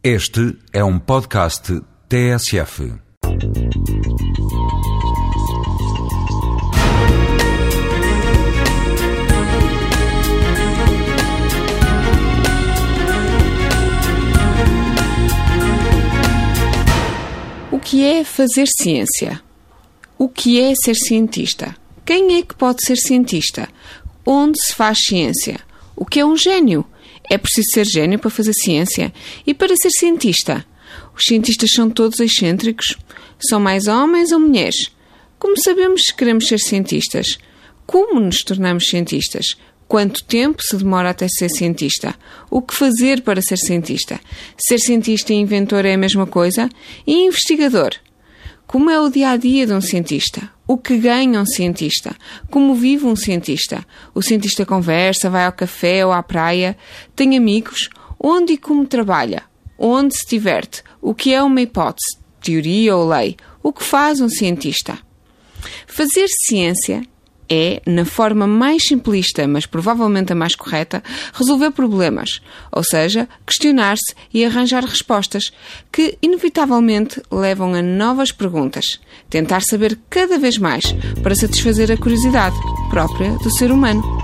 Este é um podcast TSF. O que é fazer ciência? O que é ser cientista? Quem é que pode ser cientista? Onde se faz ciência? O que é um gênio? É preciso ser gênio para fazer ciência? E para ser cientista? Os cientistas são todos excêntricos? São mais homens ou mulheres? Como sabemos se queremos ser cientistas? Como nos tornamos cientistas? Quanto tempo se demora até ser cientista? O que fazer para ser cientista? Ser cientista e inventor é a mesma coisa? E investigador? Como é o dia a dia de um cientista? O que ganha um cientista? Como vive um cientista? O cientista conversa, vai ao café ou à praia, tem amigos? Onde e como trabalha? Onde se diverte? O que é uma hipótese, teoria ou lei? O que faz um cientista? Fazer ciência é, na forma mais simplista, mas provavelmente a mais correta, resolver problemas, ou seja, questionar-se e arranjar respostas que, inevitavelmente, levam a novas perguntas. Tentar saber cada vez mais para satisfazer a curiosidade própria do ser humano.